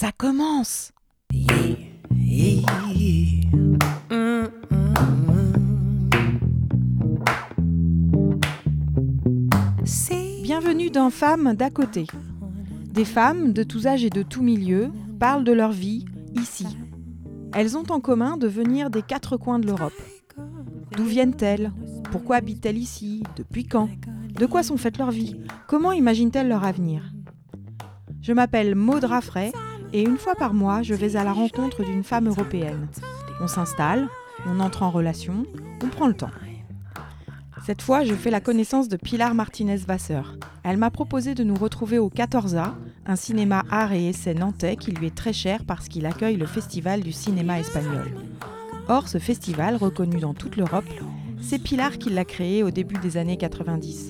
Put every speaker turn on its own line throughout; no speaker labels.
Ça commence Bienvenue dans Femmes d'à côté. Des femmes de tous âges et de tous milieux parlent de leur vie ici. Elles ont en commun de venir des quatre coins de l'Europe. D'où viennent-elles? Pourquoi habitent-elles ici? Depuis quand? De quoi sont faites leurs vies? Comment imaginent-elles leur avenir? Je m'appelle Maud Raffray et une fois par mois, je vais à la rencontre d'une femme européenne. On s'installe, on entre en relation, on prend le temps. Cette fois, je fais la connaissance de Pilar Martinez-Vasseur. Elle m'a proposé de nous retrouver au 14A, un cinéma art et essai nantais qui lui est très cher parce qu'il accueille le Festival du cinéma espagnol. Or, ce festival, reconnu dans toute l'Europe, c'est Pilar qui l'a créé au début des années 90.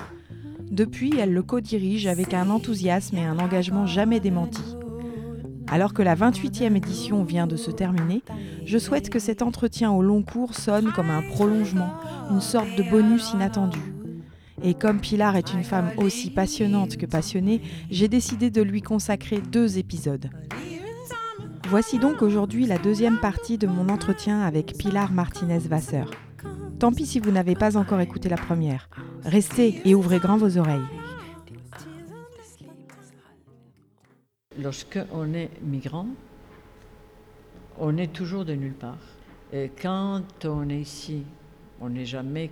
Depuis, elle le co-dirige avec un enthousiasme et un engagement jamais démentis. Alors que la 28e édition vient de se terminer, je souhaite que cet entretien au long cours sonne comme un prolongement, une sorte de bonus inattendu. Et comme Pilar est une femme aussi passionnante que passionnée, j'ai décidé de lui consacrer deux épisodes. Voici donc aujourd'hui la deuxième partie de mon entretien avec Pilar Martinez-Vasseur. Tant pis si vous n'avez pas encore écouté la première. Restez et ouvrez grand vos oreilles.
Lorsque on est migrant, on est toujours de nulle part. Et quand on est ici, on n'est jamais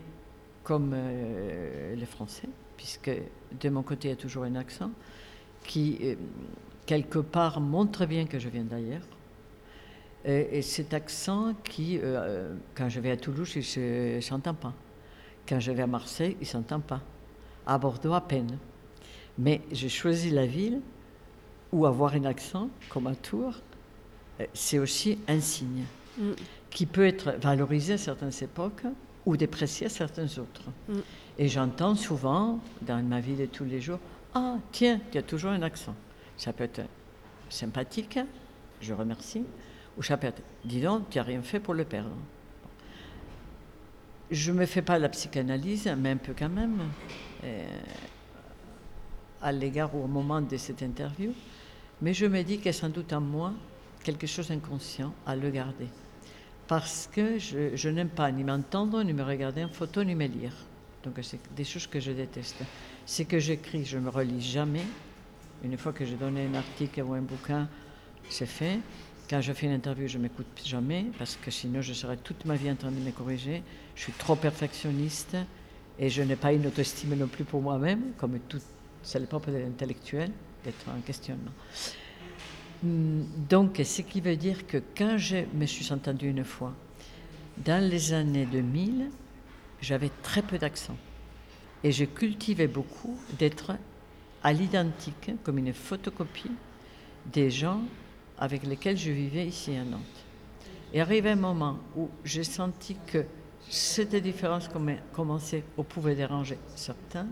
comme euh, les Français, puisque de mon côté, il y a toujours un accent qui, euh, quelque part, montre bien que je viens d'ailleurs. Et, cet accent qui, euh, quand je vais à Toulouse, il ne s'entend pas. Quand je vais à Marseille, il ne s'entend pas. À Bordeaux, à peine. Mais j'ai choisi la ville ou avoir un accent, comme à Tours, euh, c'est aussi un signe mm. qui peut être valorisé à certaines époques ou déprécié à certaines autres. Mm. Et j'entends souvent, dans ma vie de tous les jours, Ah, tiens, tu as toujours un accent. Ça peut être sympathique, je remercie, ou ça peut être Dis donc, tu n'as rien fait pour le perdre. Je ne me fais pas la psychanalyse, mais un peu quand même, euh, à l'égard ou au moment de cette interview. Mais je me dis qu'il y a sans doute en moi quelque chose d'inconscient à le garder. Parce que je, n'aime pas ni m'entendre, ni me regarder en photo, ni me lire. Donc c'est des choses que je déteste. C'est que j'écris, je ne me relis jamais. Une fois que j'ai donné un article ou un bouquin, c'est fait. Quand je fais une interview, je m'écoute jamais, parce que sinon je serais toute ma vie en train de me corriger. Je suis trop perfectionniste et je n'ai pas une autoestime non plus pour moi-même, comme tout, c'est le propre de l'intellectuel d'être en questionnement. Hmm, donc, ce qui veut dire que quand je me suis entendue une fois, dans les années 2000, j'avais très peu d'accent. Et je cultivais beaucoup d'être à l'identique, comme une photocopie, des gens avec lesquels je vivais ici à Nantes. Et arrivé un moment où j'ai senti que cette différence commençait ou pouvait déranger certains,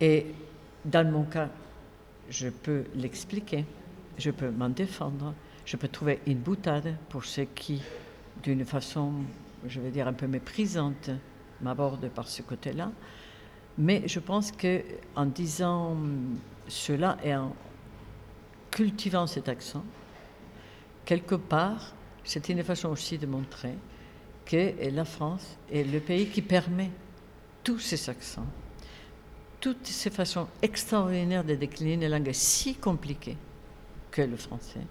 et dans mon cas, je peux l'expliquer, je peux m'en défendre, je peux trouver une boutade pour ceux qui, d'une façon, je vais dire, un peu méprisante, m'abordent par ce côté-là. Mais je pense que en disant cela et en cultivant cet accent, quelque part, c'est une façon aussi de montrer que la France est le pays qui permet tous ces accents toutes ces façons extraordinaires de décliner une langue si compliquée que le français,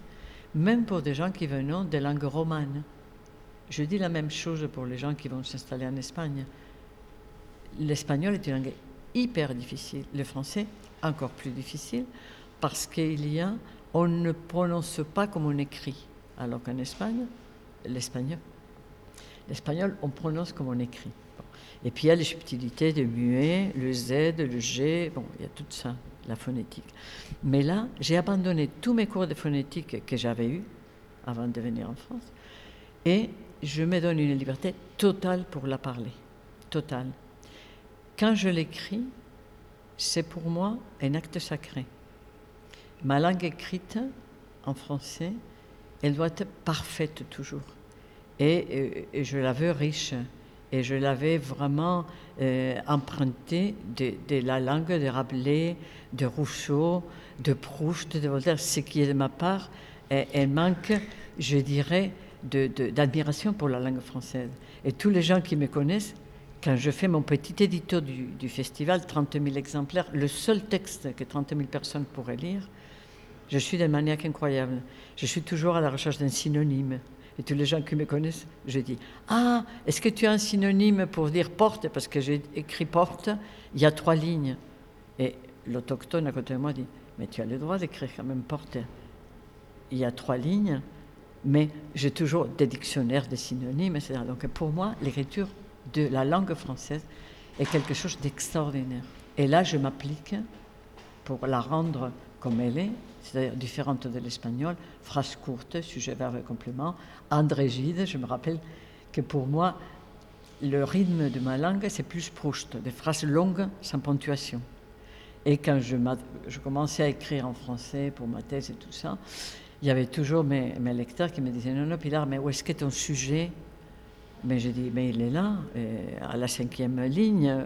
même pour des gens qui viennent des langues romanes. Je dis la même chose pour les gens qui vont s'installer en Espagne. L'espagnol est une langue hyper difficile, le français encore plus difficile, parce qu'il y a, on ne prononce pas comme on écrit, alors qu'en Espagne, l'espagnol, l'espagnol, on prononce comme on écrit. Et puis il y a les subtilités de muet, le Z, le G, bon, il y a tout ça, la phonétique. Mais là, j'ai abandonné tous mes cours de phonétique que j'avais eus avant de venir en France, et je me donne une liberté totale pour la parler, totale. Quand je l'écris, c'est pour moi un acte sacré. Ma langue écrite en français, elle doit être parfaite toujours. Et, et je la veux riche. Et je l'avais vraiment euh, emprunté de, la langue de Rabelais, de Rousseau, de Proust, de Voltaire, ce qui est de ma part. elle manque, je dirais, d'admiration pour la langue française. Et tous les gens qui me connaissent, quand je fais mon petit édito du, du, festival, 30 000 exemplaires, le seul texte que 30 000 personnes pourraient lire, je suis d'un maniaque incroyable. Je suis toujours à la recherche d'un synonyme. Et tous les gens qui me connaissent, je dis Ah, est-ce que tu as un synonyme pour dire porte? Parce que j'ai écrit porte, il y a trois lignes. Et l'autochtone à côté de moi dit Mais tu as le droit d'écrire quand même porte. Il y a trois lignes, mais j'ai toujours des dictionnaires, des synonymes, etc. Donc pour moi, l'écriture de la langue française est quelque chose d'extraordinaire. Et là, je m'applique pour la rendre comme elle est, c'est-à-dire différente de l'espagnol, phrase courte, sujet, verbe et complément. André Gide, je me rappelle que pour moi, le rythme de ma langue, c'est plus Proust, des phrases longues sans ponctuation. Et quand je, je, commençais à écrire en français pour ma thèse et tout ça, il y avait toujours mes, mes lecteurs qui me disaient Non, non, Pilar, mais où est-ce que ton sujet? Mais j'ai dit Mais il est là, à la cinquième ligne.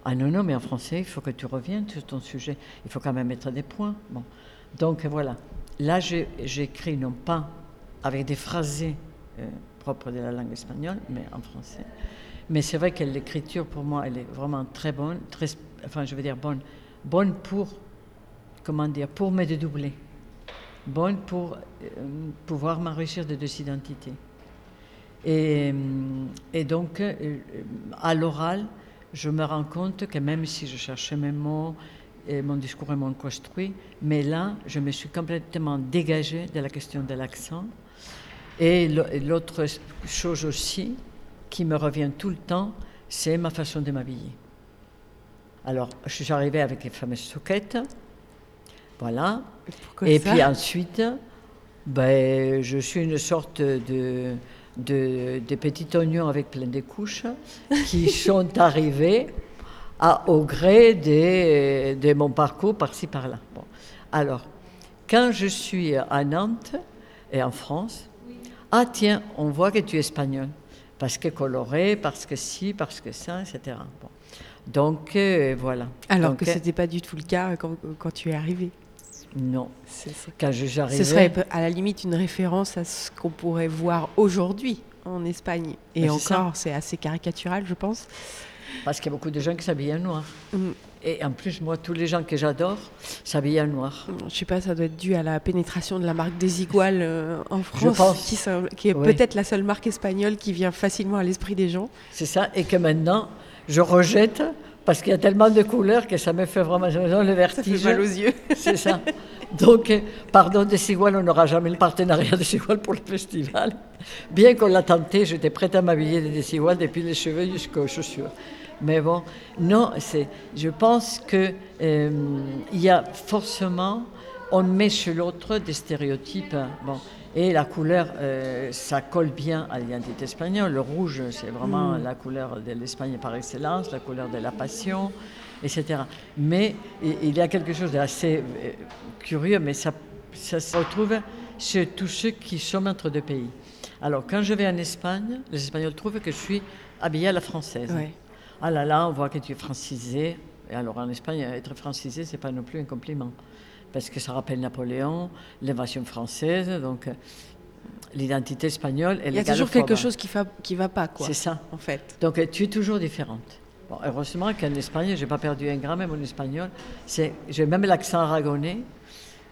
Euh, ah non, non, mais en français, il faut que tu reviennes sur ton sujet. Il faut quand même mettre des points. Bon. Donc voilà. Là, j'écris non pas avec des phrasés euh, propres de la langue espagnole, mais en français. Mais c'est vrai que l'écriture, pour moi, elle est vraiment très bonne, très, enfin, je veux dire bonne, bonne pour, comment dire, pour me dédoubler, bonne pour euh, pouvoir m'enrichir de deux identités. Et, et donc, euh, à l'oral, je me rends compte que même si je cherchais mes mots, et mon discours est moins construit, mais là, je me suis complètement dégagée de la question de l'accent. Et l'autre chose aussi qui me revient tout le temps, c'est ma façon de m'habiller. Alors, je suis arrivée avec les fameuses soquettes, voilà. et puis ensuite, ben, je suis une sorte de de, des petits oignons avec plein de couches qui sont arrivés à, au gré de, mon parcours par-ci par-là. Bon. Alors, quand je suis à Nantes et en France, ah tiens, on voit que tu es espagnol, parce que coloré, parce que si, parce que ça, etc. Bon. Donc euh, voilà.
Alors que
euh,
ce n'était pas du tout le cas quand, quand tu es arrivé.
Non. Quand j'arrivais...
Ce serait à la limite une référence à ce qu'on pourrait voir aujourd'hui en Espagne. Et encore, c'est assez caricatural, je pense.
Parce qu'il y a beaucoup de gens qui s'habillent en noir. Mm. Et en plus, moi, tous les gens que j'adore s'habillent en noir.
Je sais pas, ça doit être dû à la pénétration de la marque Desigual euh, en France, Qui, qui, est peut-être la seule marque espagnole qui vient facilement à l'esprit des gens.
C'est ça, et que maintenant, je rejette parce qu'il y a tellement de couleurs que ça me fait vraiment le vertige.
Ça fait mal aux yeux.
C'est ça. Donc, euh, pardon, Desigual, on n'aura jamais le partenariat de Desigual pour le festival. Bien qu'on l'a tenté, j'étais prête à m'habiller de Desigual depuis les cheveux jusqu'aux chaussures. Mais bon, non, c'est, je pense qu'il euh, y a forcément, on met chez l'autre des stéréotypes. Bon, et la couleur, euh, ça colle bien à l'identité espagnole. Le rouge, c'est vraiment mm. la couleur de l'Espagne par excellence, la couleur de la passion, etc. Mais il y a quelque chose d'assez euh, curieux, mais ça, ça se retrouve chez tous ceux qui sont entre deux pays. Alors, quand je vais en Espagne, les Espagnols trouvent que je suis habillée à la française. Ah là là, on voit que tu es francisé. Et alors, en Espagne, être francisé, c'est pas non plus un compliment parce que ça rappelle Napoléon, l'invasion française, donc euh, l'identité espagnole.
Il y a toujours quelque chose qui ne qui va pas, quoi.
C'est ça.
En fait.
Donc euh, tu es toujours différente. Bon, heureusement qu'en Espagne, je n'ai pas perdu un gramme, même en espagnol. J'ai même l'accent aragonais.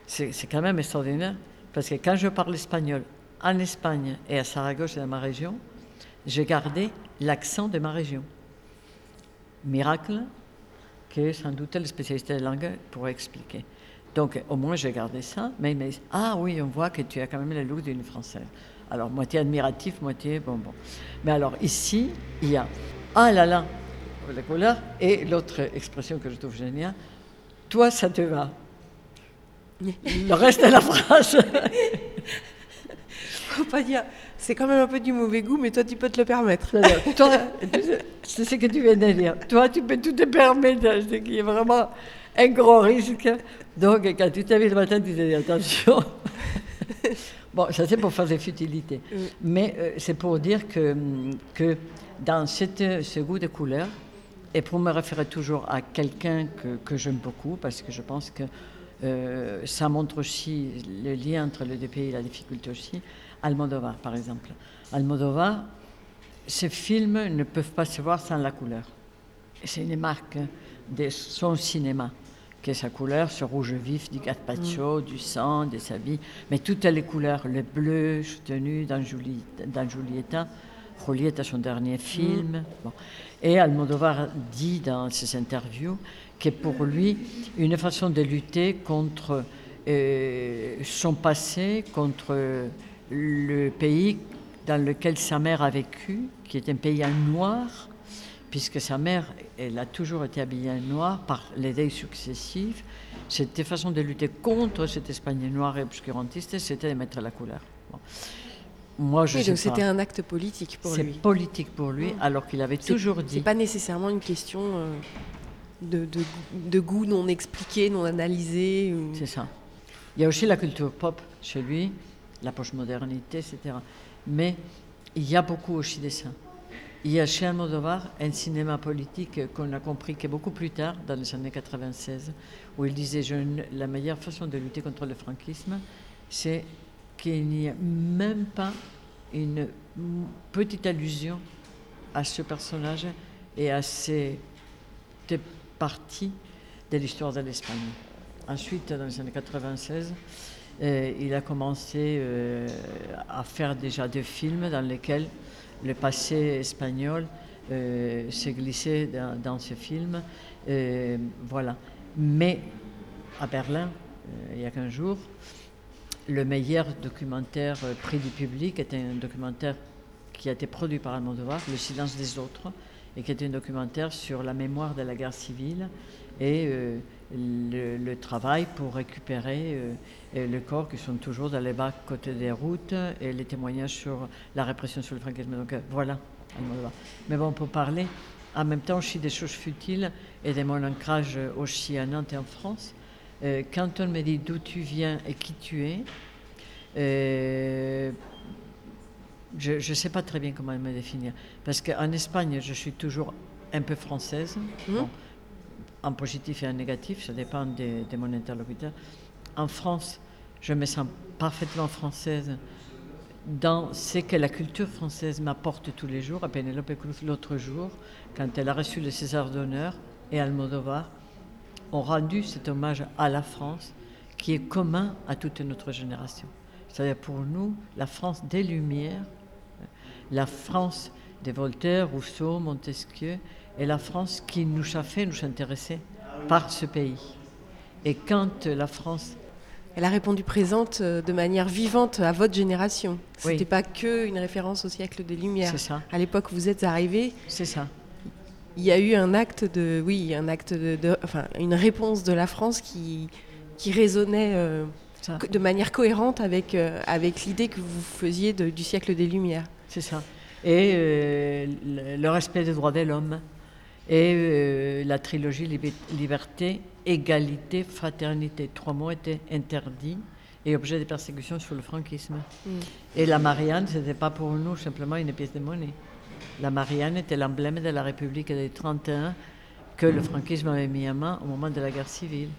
C'est quand même extraordinaire, parce que quand je parle espagnol en Espagne et à Saragosse, dans ma région, j'ai gardé l'accent de ma région. Miracle que sans doute le spécialiste de la langue pourrait expliquer. Donc, au moins, j'ai gardé ça. Mais il m'a dit Ah oui, on voit que tu as quand même le look d'une Française. Alors, moitié admiratif, moitié bon, bon. Mais alors, ici, il y a Ah là là, la couleur. Et l'autre expression que je trouve géniale Toi, ça te va? Le reste de la phrase.
Faut pas dire. C'est quand même un peu du mauvais goût, mais toi, tu peux te le permettre.
toi, c'est ce que tu viens de dire. Toi, tu peux tout te permettre. C'est qui est vraiment un gros risque. Donc, quand tu t'habilles le matin, tu te dis attention. bon, ça c'est pour faire des futilités. Mais euh, c'est pour dire que, que dans cette, ce goût de couleur, et pour me référer toujours à quelqu'un que, que j'aime beaucoup, parce que je pense que euh, ça montre aussi le lien entre les deux pays, la difficulté aussi, Almodovar par exemple. Almodovar, ces films ne peuvent pas se voir sans la couleur. C'est une marque de son cinéma, sa couleur, ce rouge vif du gazpacho, mm. du sang, de sa vie, mais toutes les couleurs, le bleu soutenu dans, dans Julieta, Julieta, son dernier film. Mm. Et Almodovar dit dans ses interviews que pour lui, une façon de lutter contre euh, son passé, contre le pays dans lequel sa mère a vécu, qui est un pays en noir, puisque sa mère, elle a toujours été habillée en noir par les deuils successifs. Cette façon de lutter contre cette Espagne noire et obscurantiste, c'était de mettre la couleur.
Moi, je donc c'était un acte politique pour lui.
C'est politique pour lui, alors qu'il avait toujours dit.
C'est pas nécessairement une question euh, de, de, goût non expliqué, non analysé.
C'est ça. Il y a aussi la culture pop chez lui, la postmodernité, etc. Mais il y a beaucoup aussi de ça. Il y a chez Almodovar un cinéma politique qu'on a compris que beaucoup plus tard, dans les années 96, où il disait la meilleure façon de lutter contre le franquisme, c'est qu'il n'y a même pas une petite allusion à ce personnage et à cette partie de l'histoire de l'Espagne. Ensuite, dans les années 96, euh, il a commencé euh, à faire déjà des films dans lesquels le passé espagnol euh, s'est glissé dans, ce film. voilà. Mais à Berlin, il y a 15 jours, le meilleur documentaire prix du public était un documentaire qui a été produit par Almodovar, Le silence des autres, et qui était un documentaire sur la mémoire de la guerre civile et le, travail pour récupérer euh, les corps qui sont toujours dans les bas côté des routes et les témoignages sur la répression sur le franquisme. Donc euh, voilà. Mais bon, pour parler en même temps aussi des choses futiles et de mon ancrage aussi à Nantes et en France. Euh, quand on me dit d'où tu viens et qui tu es, je ne sais pas très bien comment me définir. Parce qu'en Espagne, je suis toujours un peu française. Mmh en positif et en négatif, ça dépend de, mon interlocuteur. En France, je me sens parfaitement française dans ce que la culture française m'apporte tous les jours. À Penelope Cruz, l'autre jour, quand elle a reçu le César d'honneur, et Almodovar ont rendu cet hommage à la France qui est commun à toute notre génération. C'est-à-dire pour nous, la France des Lumières, la France de Voltaire, Rousseau, Montesquieu, et la France qui nous a fait nous intéresser par ce pays. Et quand la France...
Elle a répondu présente euh, de manière vivante à votre génération. Ce n'était pas que une référence au siècle des Lumières.
Ça.
À l'époque où vous êtes arrivé.
C'est ça.
Il y a eu un acte de, oui, un acte de, enfin, une réponse de la France qui, qui résonnait euh, de manière cohérente avec, euh, avec l'idée que vous faisiez du siècle des Lumières.
C'est ça. Et le respect des droits de l'homme et euh, la trilogie Liberté, Égalité, Fraternité. Trois mots étaient interdits et objets de persécution sur le franquisme. Mm. Et la Marianne, ce n'était pas pour nous simplement une pièce de monnaie. La Marianne était l'emblème de la République des 31 que le franquisme avait mis en main au moment de la guerre civile.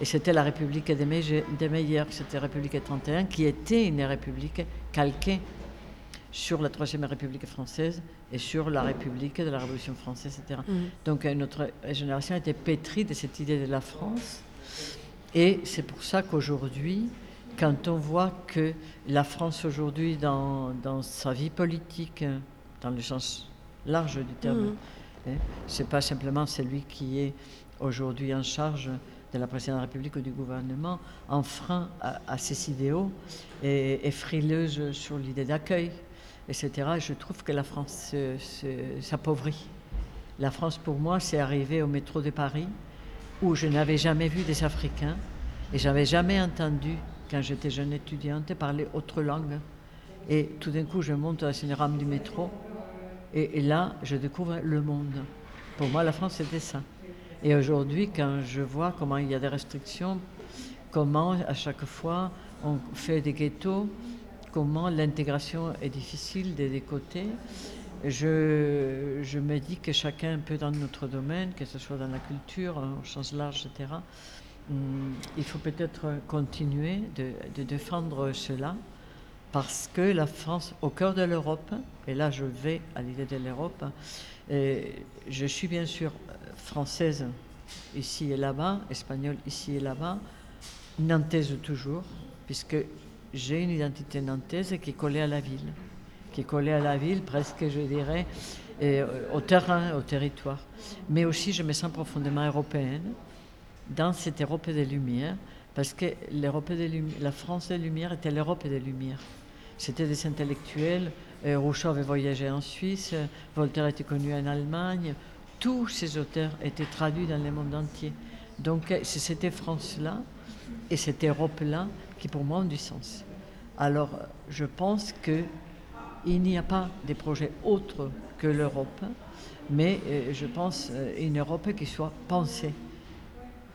Et c'était la République des, meilleurs, c'était la République des 31, qui était une république calquée sur la Troisième République française et sur la République de la Révolution française, etc. Mm. Donc euh, notre génération était pétrie de cette idée de la France. Et c'est pour ça qu'aujourd'hui, quand on voit que la France aujourd'hui, dans, dans, sa vie politique, dans le sens large du terme, mm. hein, c'est pas simplement celui qui est aujourd'hui en charge de la présidente de la République ou du gouvernement, enfreint à, à ses idéaux et, et frileuse sur l'idée d'accueil etc. Je trouve que la France s'appauvrit. La France, pour moi, c'est arrivé au métro de Paris, où je n'avais jamais vu des Africains et j'avais jamais entendu, quand j'étais jeune étudiante, parler autre langue. Et tout d'un coup, je monte dans une rame du métro et, là, je découvre le monde. Pour moi, la France, c'était ça. Et aujourd'hui, quand je vois comment il y a des restrictions, comment à chaque fois on fait des ghettos, comment l'intégration est difficile des deux côtés. Je, me dis que chacun un peu dans notre domaine, que ce soit dans la culture, au sens large, etc., hum, il faut peut-être continuer de, de, défendre cela parce que la France, au cœur de l'Europe, et là je vais à l'idée de l'Europe, je suis bien sûr française ici et là-bas, espagnole ici et là-bas, nantaise toujours, puisque j'ai une identité nantaise qui est collée à la ville, qui est collée à la ville presque, je dirais, et au terrain, au territoire. Mais aussi, je me sens profondément européenne dans cette Europe des Lumières, parce que l'Europe des la France des Lumières était l'Europe des Lumières. C'était des intellectuels. Euh, Rousseau avait voyagé en Suisse, Voltaire était connu en Allemagne. Tous ces auteurs étaient traduits dans le monde entier. Donc c'est cette France-là et cette Europe-là qui pour moi ont du sens. Alors je pense qu'il n'y a pas des projets autres que l'Europe, mais euh, je pense euh, une Europe qui soit pensée,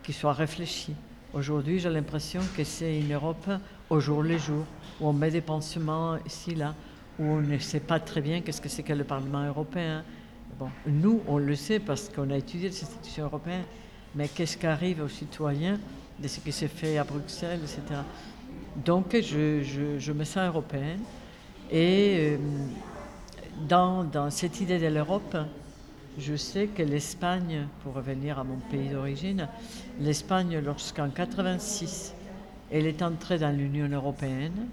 qui soit réfléchie. Aujourd'hui, j'ai l'impression que c'est une Europe au jour le jour, où on met des pansements ici, là, où on ne sait pas très bien qu'est-ce que c'est que le Parlement européen. Bon, nous, on le sait parce qu'on a étudié les institutions européennes, mais qu'est-ce qui arrive aux citoyens de ce qui s'est fait à Bruxelles, etc. Donc, je, me sens européenne. Et euh, dans, dans cette idée de l'Europe, je sais que l'Espagne, pour revenir à mon pays d'origine, l'Espagne, lorsqu'en 86, elle est entrée dans l'Union européenne.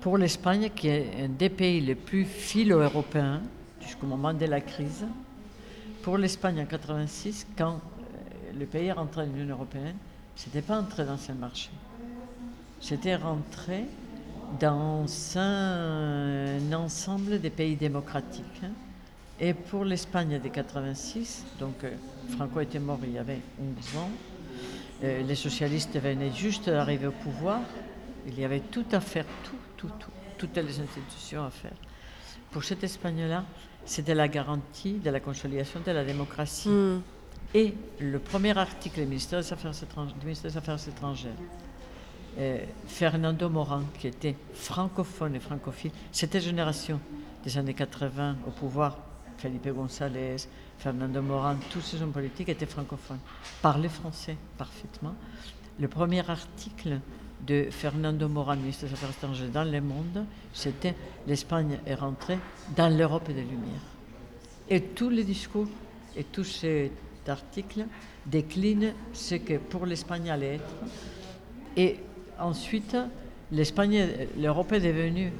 Pour l'Espagne, qui est un des pays les plus philo-européens jusqu'au moment de la crise, pour l'Espagne en 86, quand euh, le pays est rentré dans l'Union européenne, ce n'était pas entré dans ce marché. C'était rentré dans un, ensemble des pays démocratiques. Et pour l'Espagne de 86, donc euh, Franco était mort il y avait 11 ans, euh, les socialistes venaient juste d'arriver au pouvoir. Il y avait tout à faire, tout, tout, tout, toutes les institutions à faire. Pour cet Espagne-là, c'était la garantie de la consolidation de la démocratie. Hmm. Et le premier article du ministère des Affaires étrangères, euh, Fernando Moran, qui était francophone et francophile, cette génération des années 80 au pouvoir, Felipe González, Fernando Moran, tous ces hommes politiques étaient francophones, parlaient français parfaitement. Le premier article de Fernando Moran, ministre des Affaires étrangères dans Le Monde, c'était L'Espagne est rentrée dans l'Europe des Lumières. Et tous les discours et tous ces articles déclinent ce que pour l'Espagne allait être. Ensuite, l'Espagne, l'Europe est devenue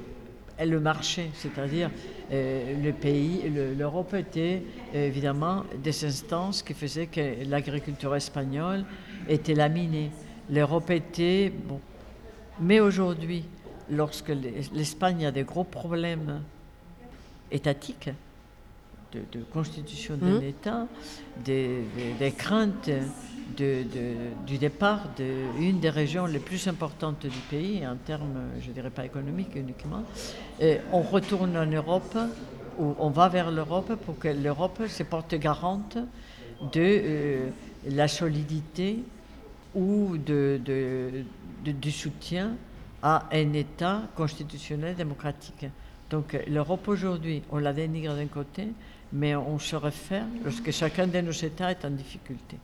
le marché, c'est-à-dire euh, le pays, l'Europe était évidemment des instances qui faisaient que l'agriculture espagnole était laminée. L'Europe était bon. Mais aujourd'hui, lorsque l'Espagne a des gros problèmes étatiques, de, constitution de l'État, mmh. des, craintes du départ d'une des régions les plus importantes du pays, en termes, je dirais pas économiques uniquement, et on retourne en Europe, ou on va vers l'Europe pour que l'Europe se porte garante de euh, la solidité ou de, du soutien à un État constitutionnel démocratique. Donc l'Europe aujourd'hui, on la dénigre d'un côté, mais on se réfère lorsque chacun de nos États est en difficulté.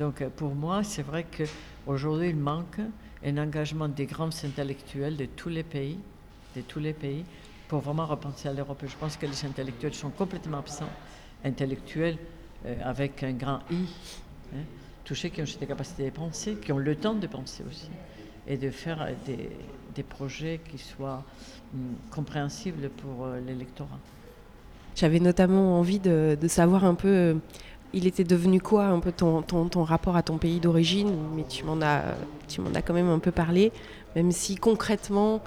Donc pour moi, c'est vrai qu'aujourd'hui, il manque un engagement des grands intellectuels de tous les pays, de tous les pays, pour vraiment repenser à l'Europe. Je pense que les intellectuels sont complètement absents, intellectuels euh, avec un grand I, hein, tous qui ont cette capacité de penser, qui ont le temps de penser aussi, et de faire des, des projets qui soient hum, compréhensibles pour euh, l'électorat.
J'avais notamment envie de, de, savoir un peu euh, il était devenu quoi un peu ton, ton, rapport à ton pays d'origine? Mais tu m'en as, tu m'en as quand même un peu parlé, même si concrètement,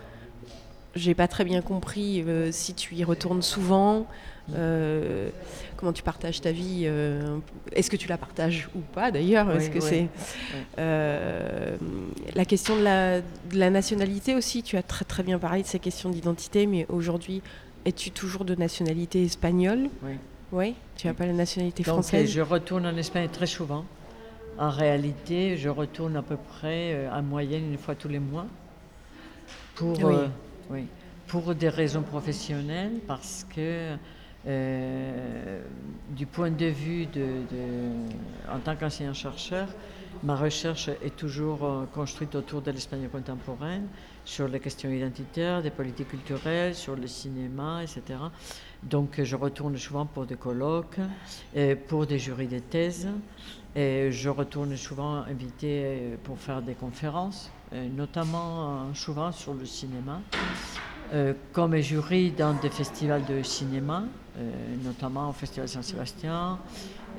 j'ai pas très bien compris euh, si tu y retournes souvent. Euh, comment tu partages ta vie euh, Est-ce que tu la partages ou pas d'ailleurs Est-ce que c'est la question de la, de la, nationalité aussi Tu as très très bien parlé de ces questions d'identité, mais aujourd'hui, es-tu toujours de nationalité espagnole?
Oui.
Oui, tu n'as pas la nationalité française
Je retourne en Espagne très souvent. En réalité, je retourne à peu près en moyenne une fois tous les mois pour, oui. pour des raisons professionnelles, parce que du point de vue de, en tant qu'enseignant-chercheur, ma recherche est toujours construite autour de l'Espagne contemporaine, sur les questions identitaires, des politiques culturelles, sur le cinéma, etc. Donc je retourne souvent pour des colloques, et pour des jurys de thèse, et je retourne souvent invité pour faire des conférences, notamment souvent sur le cinéma, euh, comme jury dans des festivals de cinéma, euh, notamment au Festival Saint-Sébastien,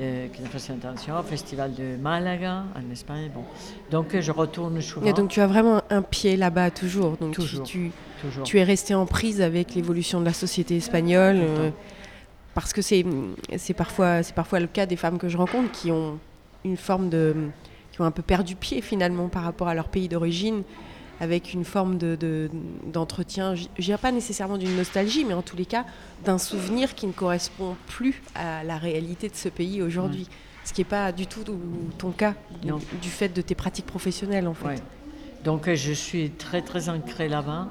euh, qui est un festival international, au Festival de Malaga en Espagne. Bon. Donc je retourne souvent.
Et donc tu as vraiment un pied là-bas toujours. Donc
toujours,
tu, tu, es resté en prise avec l'évolution de la société espagnole. Euh, parce que c'est parfois, parfois le cas des femmes que je rencontre qui ont une forme de. qui ont un peu perdu pied finalement par rapport à leur pays d'origine avec une forme d'entretien, de, je dirais pas nécessairement d'une nostalgie, mais en tous les cas d'un souvenir qui ne correspond plus à la réalité de ce pays aujourd'hui. Ce qui n'est pas du tout ton cas, du, fait de tes pratiques professionnelles en fait.
Donc je suis très très ancrée là-bas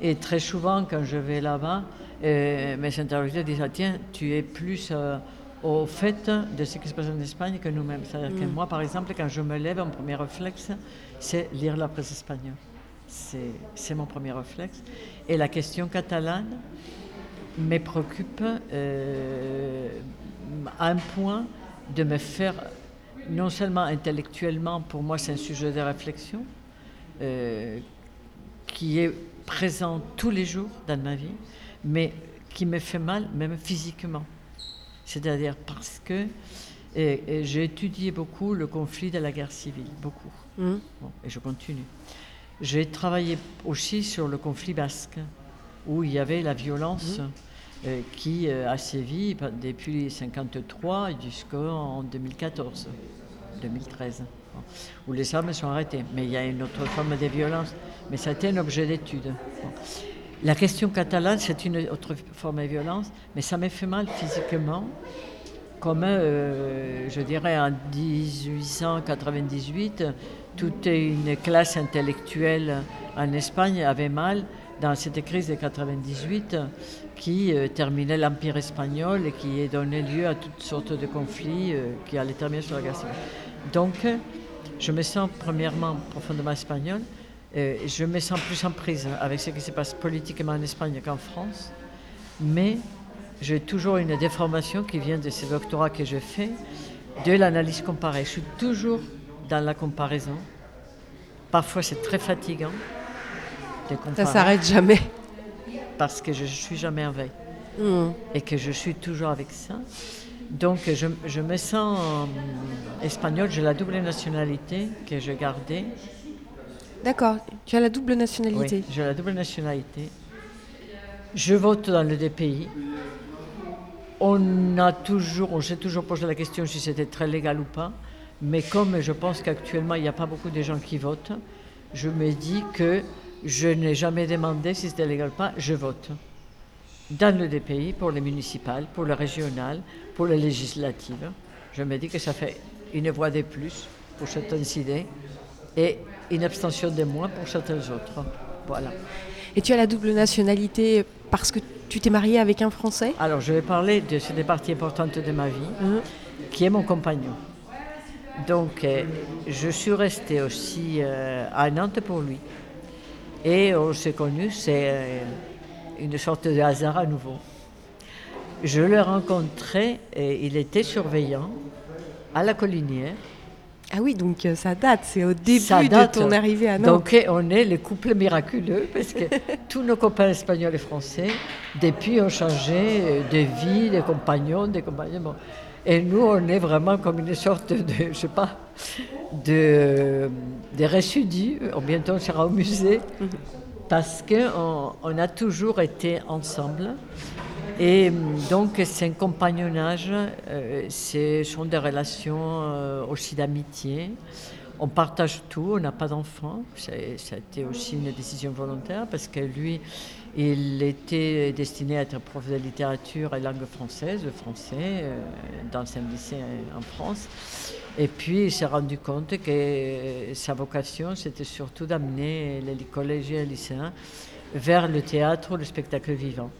et très souvent quand je vais là-bas, euh, mes interlocuteurs disent ah, tiens tu es plus euh, au fait de ce qui se passe en Espagne que nous-mêmes. C'est-à-dire que mm. moi par exemple quand je me lève, mon premier réflexe c'est lire la presse espagnole. C'est mon premier réflexe. Et la question catalane me préoccupe euh, à un point de me faire, non seulement intellectuellement, pour moi c'est un sujet de réflexion, euh, qui est présent tous les jours dans ma vie, mais qui me fait mal même physiquement. C'est-à-dire parce que j'ai étudié beaucoup le conflit de la guerre civile, beaucoup. Mmh. et je continue. J'ai travaillé aussi sur le conflit basque, où il y avait la violence mhm. euh, qui euh, a sévi depuis 1953 jusqu'en 2014, 2013, où les hommes sont arrêtés. Mais il y a une autre forme de violence, mais ça a été un objet d'étude. La question catalane, c'est une autre forme de violence, mais ça m'a fait mal physiquement, comme euh, je dirais en 1898 toute une classe intellectuelle en Espagne avait mal dans cette crise de 98 qui euh, terminait l'Empire espagnol et qui a donné lieu à toutes sortes de conflits euh, qui allaient terminer sur la guerre. Donc, je me sens premièrement profondément espagnol. et je me sens plus en prise avec ce qui se passe politiquement en Espagne qu'en France. Mais j'ai toujours une déformation qui vient de ces doctorats que je fais, de l'analyse comparée. Je suis toujours dans la comparaison. Parfois, c'est très fatigant de comparer.
Ça s'arrête jamais.
Parce que je ne suis jamais en veille. Hmm. Et que je suis toujours avec ça. Donc, je, je me sens euh, espagnole. J'ai la double nationalité que je gardais.
D'accord. Tu as la double nationalité.
Oui, j'ai la double nationalité. Je vote dans le DPI. On a toujours, on s'est toujours posé la question si c'était très légal ou pas. Mais comme je pense qu'actuellement, il n'y a pas beaucoup de gens qui votent, je me dis que je n'ai jamais demandé si c'était légal ou pas, je vote. Dans le DPI, pour les municipales, pour le régional, pour les législatives, je me dis que ça fait une voix de plus pour certaines idées et une abstention de moins pour certaines autres. Voilà.
Et tu as la double nationalité parce que tu t'es mariée avec un Français?
Alors, je vais parler de cette partie importante de ma vie, mmh. qui est mon compagnon. Donc, euh, je suis restée aussi euh, à Nantes pour lui. Et on s'est connus, c'est euh, une sorte de hasard à nouveau. Je l'ai rencontré, et il était surveillant à la collinière.
Ah oui, donc ça date, c'est au début de ton arrivée à Nantes.
Donc on est le couple miraculeux parce que tous nos copains espagnols et français, depuis, ont changé de vie, de compagnons, de compagnons. Et nous, on est vraiment comme une sorte de, je sais pas, de, de résidus. Bientôt, on sera au musée. Parce qu'on on a toujours été ensemble. Et donc, c'est un compagnonnage, euh, ce sont des relations euh, aussi d'amitié. on partage tout, on n'a pas d'enfants. Ça a été aussi une décision volontaire parce que lui, il était destiné à être prof de littérature et langue française, le français, euh, dans un lycée en France. Et puis il s'est rendu compte que sa vocation, c'était surtout d'amener les collégiens et les lycéens vers le théâtre ou le spectacle vivant.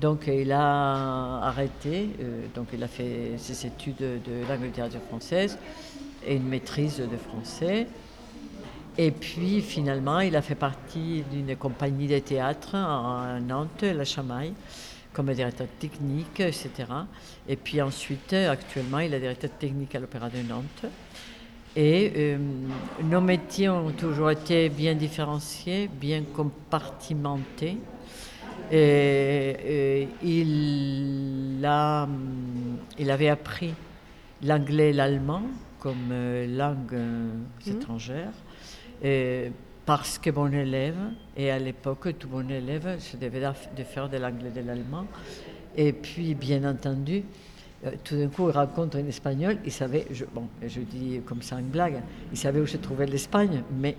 Donc il a arrêté, euh, donc il a fait ses études de langue et littérature française et une maîtrise de français. Et puis finalement, il a fait partie d'une compagnie de théâtre à Nantes, la Chamaille, comme directeur technique, etc. Et puis ensuite, actuellement, il est directeur technique à l'Opéra de Nantes. Et euh, nos métiers ont toujours été bien différenciés, bien compartimentés. Et, il, a, il avait appris l'anglais et l'allemand comme euh, langue euh, mmh. Et parce que bon élève, et à l'époque, tout bon élève se devait de faire de l'anglais et de l'allemand. Et puis, bien entendu, euh, tout d'un coup, il rencontre un Espagnol, il savait, je, bon, je dis comme ça une blague, il savait où se trouvait l'Espagne, mais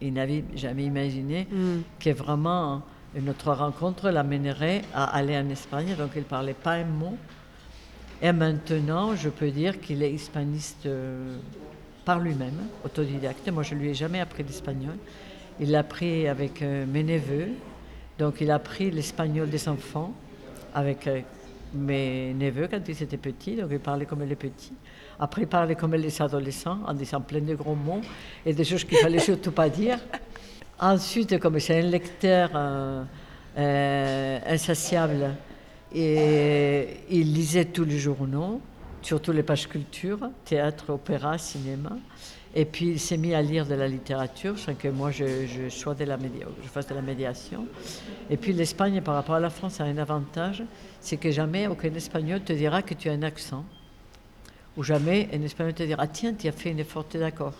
il n'avait jamais imaginé mm. que vraiment notre rencontre l'amènerait à aller en Espagne, donc il ne parlait pas un mot. Et maintenant, je peux dire qu'il est hispaniste euh, par lui-même, autodidacte. Moi, je ne lui ai jamais appris l'espagnol. Il l'a appris avec euh, mes neveux. Donc, il a appris l'espagnol des enfants avec euh, mes neveux quand ils étaient petits. Donc, il parlait comme les petits. Après, il parlait comme les adolescents, en disant plein de gros mots et des choses qu'il fallait surtout pas dire. Ensuite, comme c'est un lecteur euh, insatiable, il lisait tous les journaux surtout les pages culture, théâtre, opéra, cinéma. Et puis il s'est mis à lire de la littérature sans que moi je, je, de la fasse de la médiation. Et puis l'Espagne par rapport à la France a un avantage, c'est que jamais aucun Espagnol te dira que tu as un accent. Ou jamais un Espagnol te dira, ah, tiens, tu as fait une es d'accord.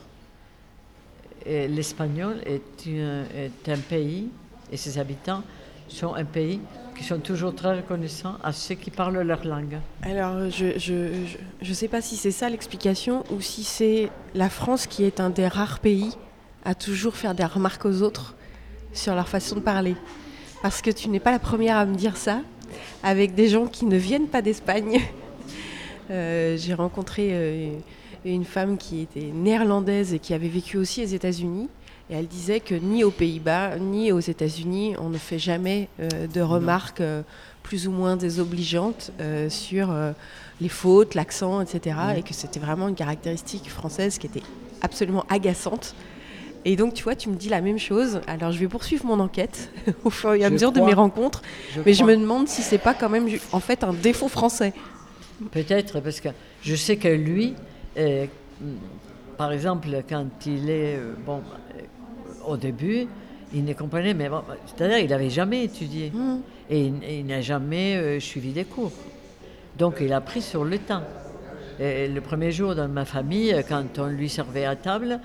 L'Espagnol est un pays, et ses habitants sont un pays qui sont toujours très reconnaissants à ceux qui parlent leur langue.
Alors, je ne sais pas si c'est ça l'explication ou si c'est la France qui est un des rares pays à toujours faire des remarques aux autres sur leur façon de parler. Parce que tu n'es pas la première à me dire ça, avec des gens qui ne viennent pas d'Espagne. Euh, j'ai rencontré euh, une femme qui était néerlandaise et qui avait vécu aussi aux États-Unis et elle disait que ni aux Pays-Bas, ni aux États-Unis, on ne fait jamais euh, de remarques euh, plus ou moins désobligeantes euh, sur les fautes, l'accent, etc. Et que c'était vraiment une caractéristique française qui était absolument agaçante. Et donc, tu vois, tu me dis la même chose. Alors, je vais poursuivre mon enquête au fur et à mesure de mes rencontres. mais je me demande si c'est pas quand même, en fait, un défaut français.
Peut-être, parce que je sais que lui, par exemple, quand il est, bon, au début, il ne comprenait, mais bon, c'est-à-dire il n'avait jamais étudié hmm. et il, n'a jamais euh, suivi des cours. Donc il a pris sur le temps. Et le premier jour dans ma famille, quand on lui servait à table,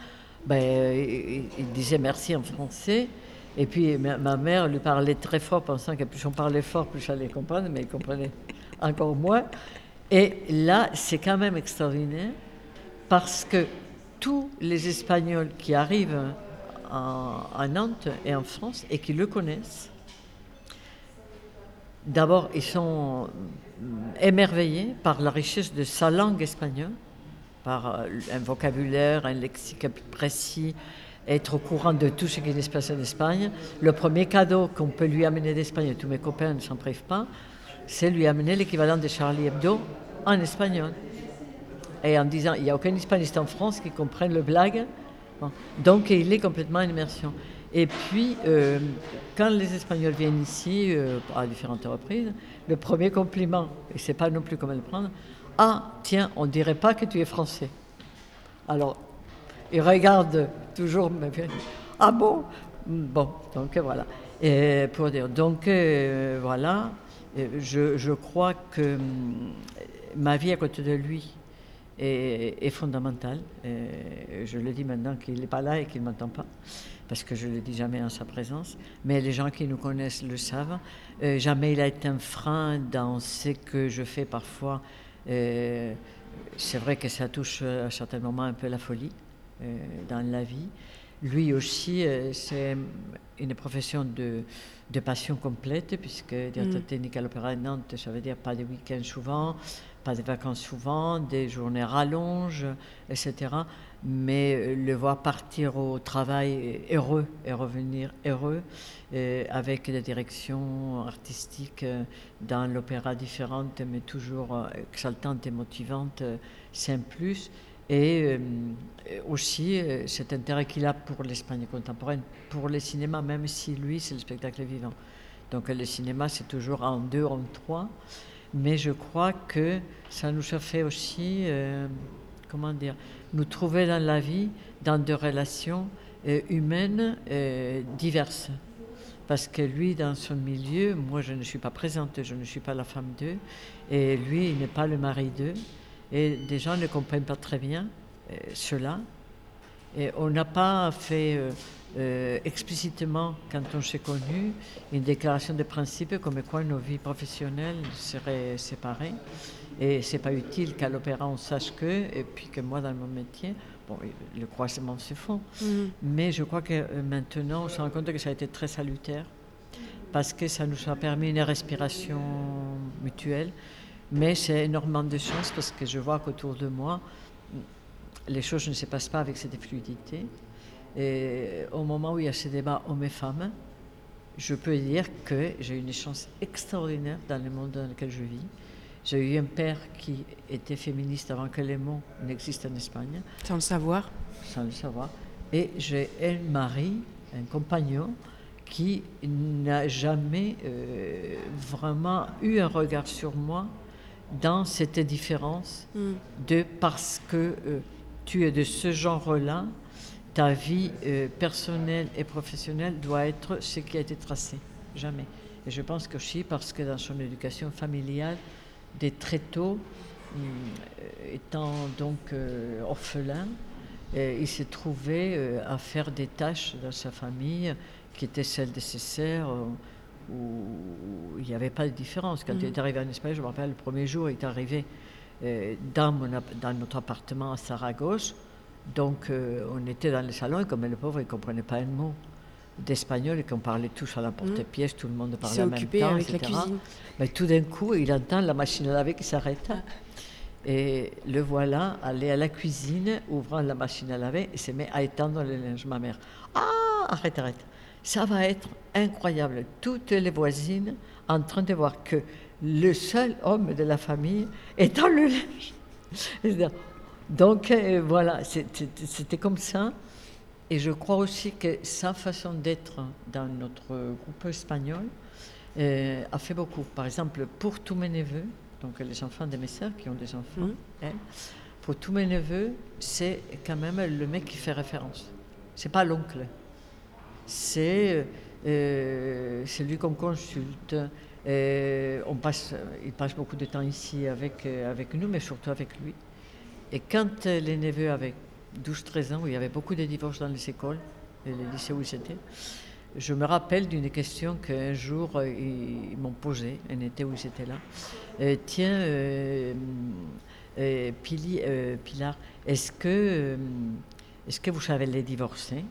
ben, il, disait merci en français. Et puis ma, mère lui parlait très fort, pensant que plus on parlait fort, plus j'allais comprendre, mais il comprenait encore moins. Et là, c'est quand même extraordinaire parce que tous les Espagnols qui arrivent à, Nantes et en France et qui le connaissent. D'abord, ils sont émerveillés par la richesse de sa langue espagnole, par euh, un vocabulaire, un lexique précis, être au courant de tout ce qui se passe en Espagne. Le premier cadeau qu'on peut lui amener d'Espagne, tous mes copains ne s'en privent pas, c'est lui amener l'équivalent de Charlie Hebdo en espagnol. Et en disant, il n'y a aucun hispaniste en France qui comprenne le blague donc il est complètement en immersion. Et puis, euh, quand les Espagnols viennent ici, euh, à différentes reprises, le premier compliment, et c'est pas non plus comment le prendre, ah, tiens, on dirait pas que tu es français. Alors, ils regardent toujours, ah bon? Bon, donc voilà. Et pour dire, donc euh, voilà, je, je, crois que hum, ma vie à côté de lui, est, fondamental. je le dis maintenant qu'il n'est pas là et qu'il ne m'entend pas, parce que je ne le dis jamais en sa présence. Mais les gens qui nous connaissent le savent. Euh, jamais il a été un frein dans ce que je fais parfois. Euh, c'est vrai que ça touche à certains moments un peu la folie. dans la vie. Lui aussi, c'est une profession de, de passion complète, puisque directeur mm. technique à l'Opéra de Nantes, ça veut dire pas de week-ends souvent, pas de vacances souvent, des journées rallonges, etc. Mais euh, le voir partir au travail heureux et revenir heureux, euh, avec des directions artistiques euh, dans l'opéra différentes, mais toujours exaltantes et motivantes, c'est un plus. Et aussi cet intérêt qu'il a pour l'Espagne contemporaine, pour le cinéma, même si lui, c'est le spectacle vivant. Donc le cinéma, c'est toujours en deux, en trois. Mais je crois que ça nous a fait aussi, euh, comment dire, nous trouver dans la vie, dans des relations euh, humaines euh, diverses. Parce que lui, dans son milieu, moi je ne suis pas présente, je ne suis pas la femme d'eux, et lui, il n'est pas le mari d'eux. Et des gens ne comprennent pas très bien cela. Et on n'a pas fait euh, explicitement, quand on s'est connu, une déclaration de principe comme quoi nos vies professionnelles seraient séparées. Et c'est pas utile qu'à l'opéra on sache que, et puis que moi dans mon métier, bon, le croisement se font. Mm. Mais je crois que euh, maintenant on se rend compte que ça a été très salutaire parce que ça nous a permis une respiration mutuelle. Mais c'est énormément de chance parce que je vois qu'autour de moi, les choses ne se passent pas avec cette fluidité. Et au moment où il y a ce débat hommes et femmes, je peux dire que j'ai eu une chance extraordinaire dans le monde dans lequel je vis. J'ai eu un père qui était féministe avant que les mots n'existent en Espagne.
Sans le savoir.
Sans le savoir. Et j'ai un mari, un compagnon, qui n'a jamais euh, vraiment eu un regard sur moi dans cette différence hmm. de parce que euh, tu es de ce genre-là, ta vie euh, personnelle et professionnelle doit être ce qui a été tracé. Jamais. Et je pense que aussi parce que dans son éducation familiale, dès très tôt, hum, étant donc euh, orphelin, euh, il s'est trouvé à faire des tâches dans sa famille qui étaient celles de ses sœurs, où il n'y avait pas de différence. Quand il est arrivé en Espagne, je me rappelle, le premier jour, il est arrivé dans, dans notre appartement à Saragosse donc, euh, on était dans le salon et comme le pauvre, il ne comprenait pas un mot d'espagnol et qu'on parlait tous à la porte-pièce, mmh. tout le monde parlait en même temps,
avec La cuisine.
Mais tout d'un coup, il entend la machine à laver qui s'arrête. Et le voilà aller à la cuisine, ouvrant la machine à laver et se met à étendre le linge. Ma mère, ah, arrête, arrête. Ça va être incroyable. Toutes les voisines en train de voir que le seul homme de la famille est dans le linge. Donc euh, voilà, c'était comme ça. Et je crois aussi que sa façon d'être dans notre groupe espagnol euh, a fait beaucoup. Par exemple, pour tous mes neveux, donc les enfants de mes sœurs qui ont des enfants, mmh. pour tous mes neveux, c'est quand même le mec qui fait référence. C'est pas l'oncle. C'est euh, lui qu'on consulte. on passe, il passe beaucoup de temps ici avec, avec nous, mais surtout avec lui. Et quand euh, les neveux avaient 12-13 ans, où il y avait beaucoup de divorces dans les écoles, les lycées où ils étaient, je me rappelle d'une question qu'un jour euh, ils, m'ont posée, un été où ils étaient là. Euh, tiens, Pili, Pilar, est-ce que, est que vous savez les divorcer? Et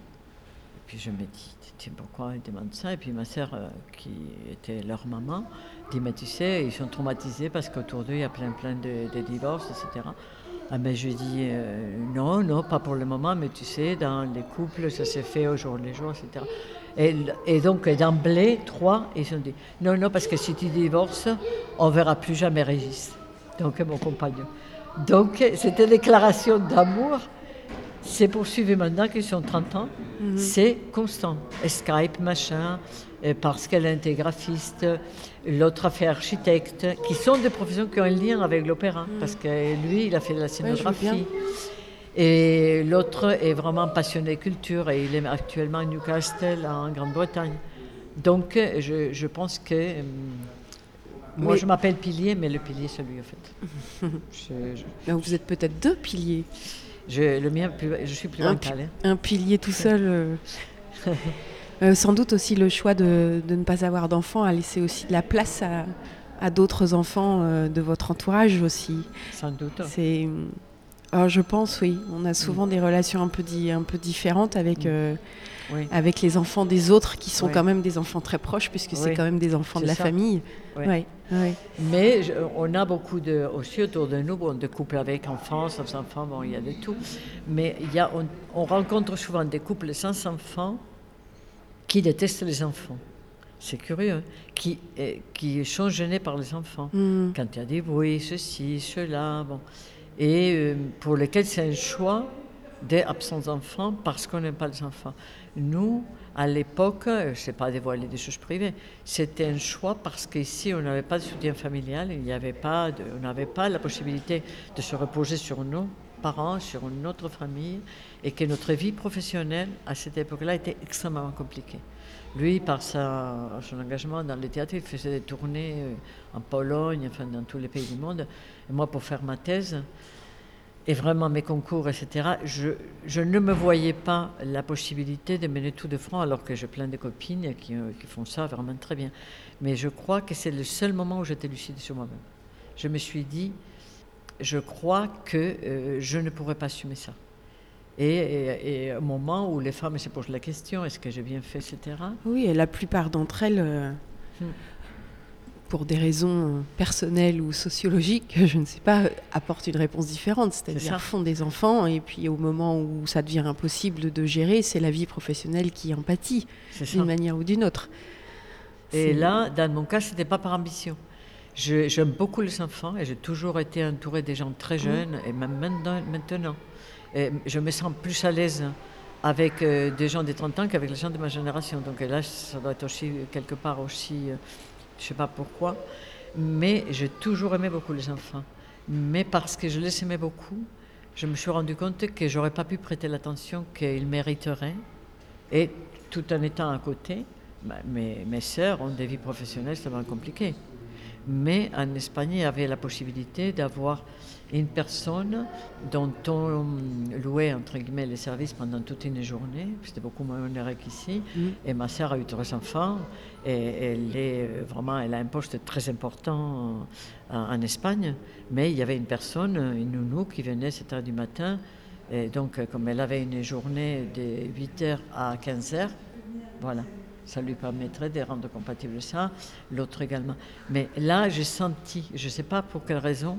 puis je me dis, tiens, pourquoi ils demandent ça? Et puis ma sœur, qui était leur maman, dit, mais tu sais, ils sont traumatisés parce qu'autour d'eux, il y a plein, plein de, de divorces, etc. Ah ben je dis euh, non, non, pas pour le moment, mais tu sais, dans les couples, ça s'est fait au jour le jour, etc. Et, et donc d'emblée, trois, ils ont dit non, non, parce que si tu divorces, on verra plus jamais Régis, donc mon compagnon. Donc cette déclaration d'amour s'est poursuivie maintenant qu'ils sont 30 ans, mhm. c'est constant. Skype, machin, parce qu'elle est graphiste, l'autre a fait architecte, qui sont des professions qui ont un lien avec l'opéra, mm. parce que lui, il a fait de la scénographie. et l'autre est vraiment passionné culture et il est actuellement à Newcastle, en Grande-Bretagne. Donc, je, pense que. Euh, moi, je m'appelle pilier, mais le pilier, c'est lui, en
fait. vous êtes peut-être deux piliers.
Je, le mien, je suis plus un, hein.
un pilier tout seul. Euh. Euh, sans doute aussi le choix de, ne pas avoir d'enfants a laissé aussi de la place à, d'autres enfants euh, de votre entourage aussi.
Sans doute.
C'est Alors, je pense, oui. On a souvent des relations un peu, di- un peu différentes avec, euh,
Oui.
avec les enfants des autres qui sont
Oui.
quand même des enfants très proches puisque c'est quand même des enfants de la
ça.
famille.
Oui.
Ouais.
Mais je- on a beaucoup de, aussi autour de nous, bon, de couples avec enfants, sans enfants, bon, il y a de tout. Mais y a, on, on rencontre souvent des couples sans enfants qui détestent les enfants. C'est curieux, hein, qui, eh, qui sont gênés par les enfants.
Mm.
Quand il y a des bruits, ceci, cela, bon. Et euh, pour lesquels c'est un choix d'absents d'enfants parce qu'on n'aime pas les enfants. Nous, à l'époque, euh, je ne sais pas dévoiler des choses privées, c'était un choix parce qu'ici, on n'avait pas de soutien familial, il avait pas de- on n'avait pas la possibilité de se reposer sur nos parents, sur notre famille, et que notre vie professionnelle, à cette époque-là, était extrêmement compliquée. Lui, par son engagement dans le théâtre, il faisait des tournées euh, en Pologne, enfin dans tous les pays du monde. Et moi, pour faire ma thèse, et vraiment mes concours, etc., je, je ne me voyais pas la possibilité de mener tout de front, alors que j'ai plein de copines qui, euh, qui font ça vraiment très bien. Mais je crois que c'est le seul moment où j'étais lucide sur moi-même. Je me suis dit, je crois que euh, je ne pourrais pas assumer ça. Et, et- et au moment où les femmes se posent la question, est-ce que j'ai bien fait, etc.,
Oui, et la plupart d'entre elles, euh,
Hmm.
pour des raisons personnelles ou sociologiques, je ne sais pas, apportent une réponse différente. C'est-à-dire font des enfants et puis au moment où ça devient impossible de gérer, c'est la vie professionnelle qui en pâtit d'une manière ou d'une autre.
Et là, dans mon cas, c'était pas par ambition. J'aime beaucoup les enfants et j'ai toujours été entourée des gens très jeunes et même maintenant. Et je me sens plus à l'aise avec euh, des gens de 30 ans qu'avec les gens de ma génération. Donc là, ça doit être aussi quelque part aussi, euh, je sais pas pourquoi, mais j'ai toujours aimé beaucoup les enfants. Mais parce que je les aimais beaucoup, je me suis rendu compte que j'aurais pas pu prêter l'attention qu'ils mériteraient. Et tout en étant à côté, bah, mes, mes sœurs ont des vies professionnelles extrêmement compliquées. Mais en Espagne, il y avait la possibilité d'avoir une personne dont on louait entre guillemets les services pendant toute une journée. C'était beaucoup moins onéreux qu'ici.
Mm.
Et ma sœur a eu trois enfants et elle est vraiment, elle a un poste très important en, en Espagne. Mais il y avait une personne, une nounou, qui venait à 7 heures du matin. Et donc, comme elle avait une journée de 8 heures à 15 heures, voilà, ça lui permettrait de rendre compatible ça, l'autre également. Mais là, j'ai senti, je ne sais pas pour quelle raison,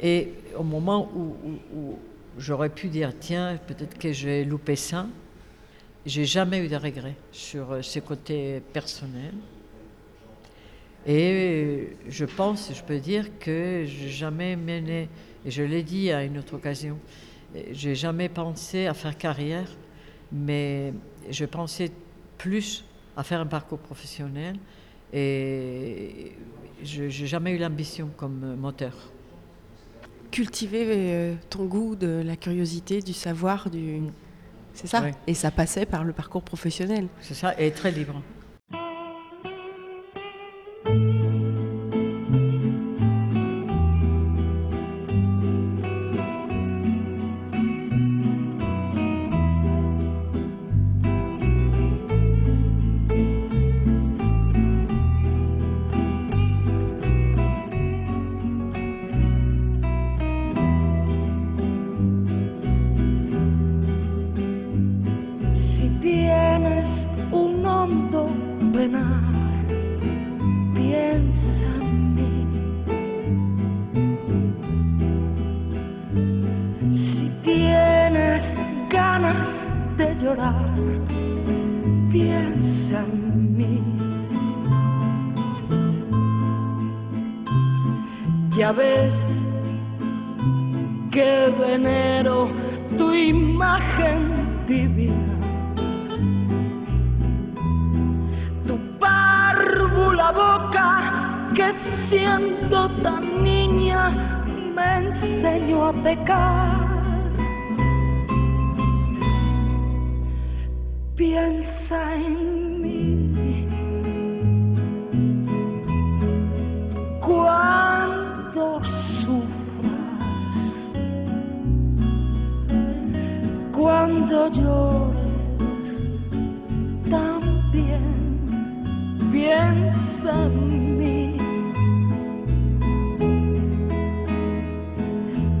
et au moment où, j'aurais pu dire, tiens, peut-être que j'ai loupé ça, j'ai jamais eu de regret sur euh, ce côté personnel. Et je pense, je peux dire que j'ai jamais mené, et je l'ai dit à une autre occasion, j'ai jamais pensé à faire carrière, mais je pensais plus à faire un parcours professionnel et je n'ai jamais eu l'ambition comme moteur.
Cultiver euh, ton goût de la curiosité, du savoir, du... C'est ça? Et ça passait par le parcours professionnel.
C'est ça, et très libre.
Ves que venero tu imagen divina. Tu párvula boca que siendo tan niña me enseñó a pecar.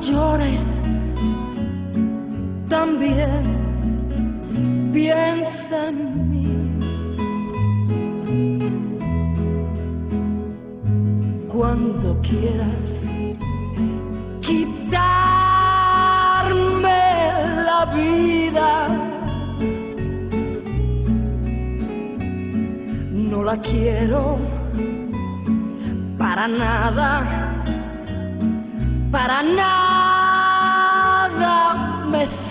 Llores, también. Piensa en mí. Cuando quieras quitarme la vida, no la quiero para nada, para nada me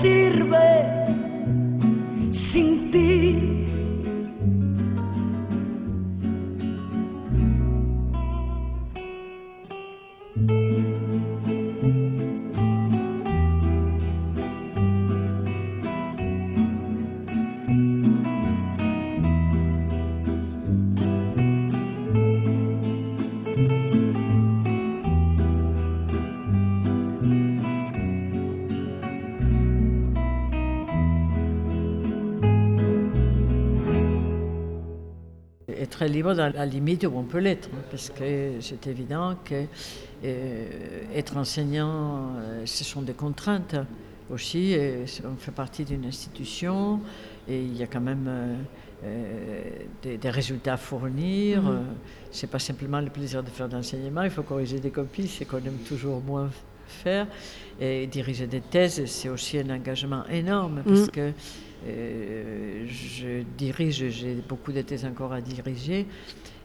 Être libre dans la limite où on peut l'être, hein, parce que c'est évident que euh, être enseignant, euh, ce sont des contraintes aussi. et on fait partie d'une institution et il y a quand même euh, euh, des, des résultats à fournir. Euh, c'est pas simplement le plaisir de faire de l'enseignement, il faut corriger des copies, c'est qu'on aime toujours moins faire. Et diriger des thèses, c'est aussi un engagement énorme parce
Mm.
que euh, je dirige, j'ai beaucoup de thèses encore à diriger.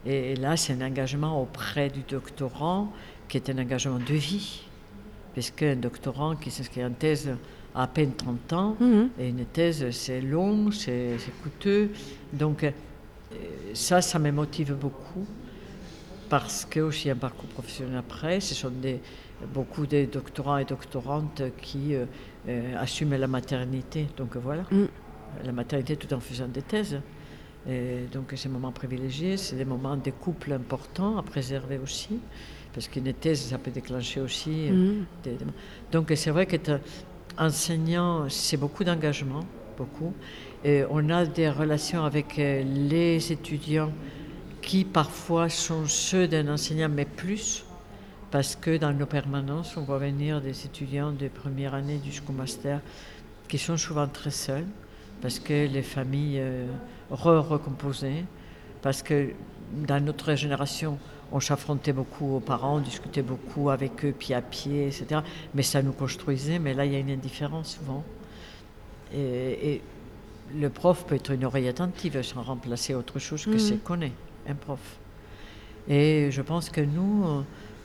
Et là, c'est un engagement auprès du doctorant qui est un engagement de vie. Parce qu'un doctorant qui s'inscrit en thèse a à peine 30 ans,
Mhm.
et une thèse, c'est long, c'est coûteux. Donc, euh, ça, ça me motive beaucoup. Parce que aussi un parcours professionnel après, ce sont des, beaucoup de doctorants et doctorantes qui euh, euh, assument la maternité. Donc voilà,
Mm.
La maternité tout en faisant des thèses. Et donc ces moments privilégiés, c'est des moments des couples importants à préserver aussi, parce qu'une thèse, ça peut déclencher aussi. euh, des- des- Donc c'est vrai qu'être enseignant, c'est beaucoup d'engagement, beaucoup. Et on a des relations avec euh, les étudiants qui parfois sont ceux d'un enseignant, mais plus, parce que dans nos permanences, on voit venir des étudiants de première année jusqu'au master qui sont souvent très seuls, parce que les familles euh, re-recomposées, parce que dans notre génération, on s'affrontait beaucoup aux parents, on discutait beaucoup avec eux pied à pied, etc. Mais ça nous construisait, mais là, il y a une indifférence souvent. Et, et le prof peut être une oreille attentive sans remplacer autre chose que
Mhm.
c'est qu'on est, un prof. Et je pense que nous,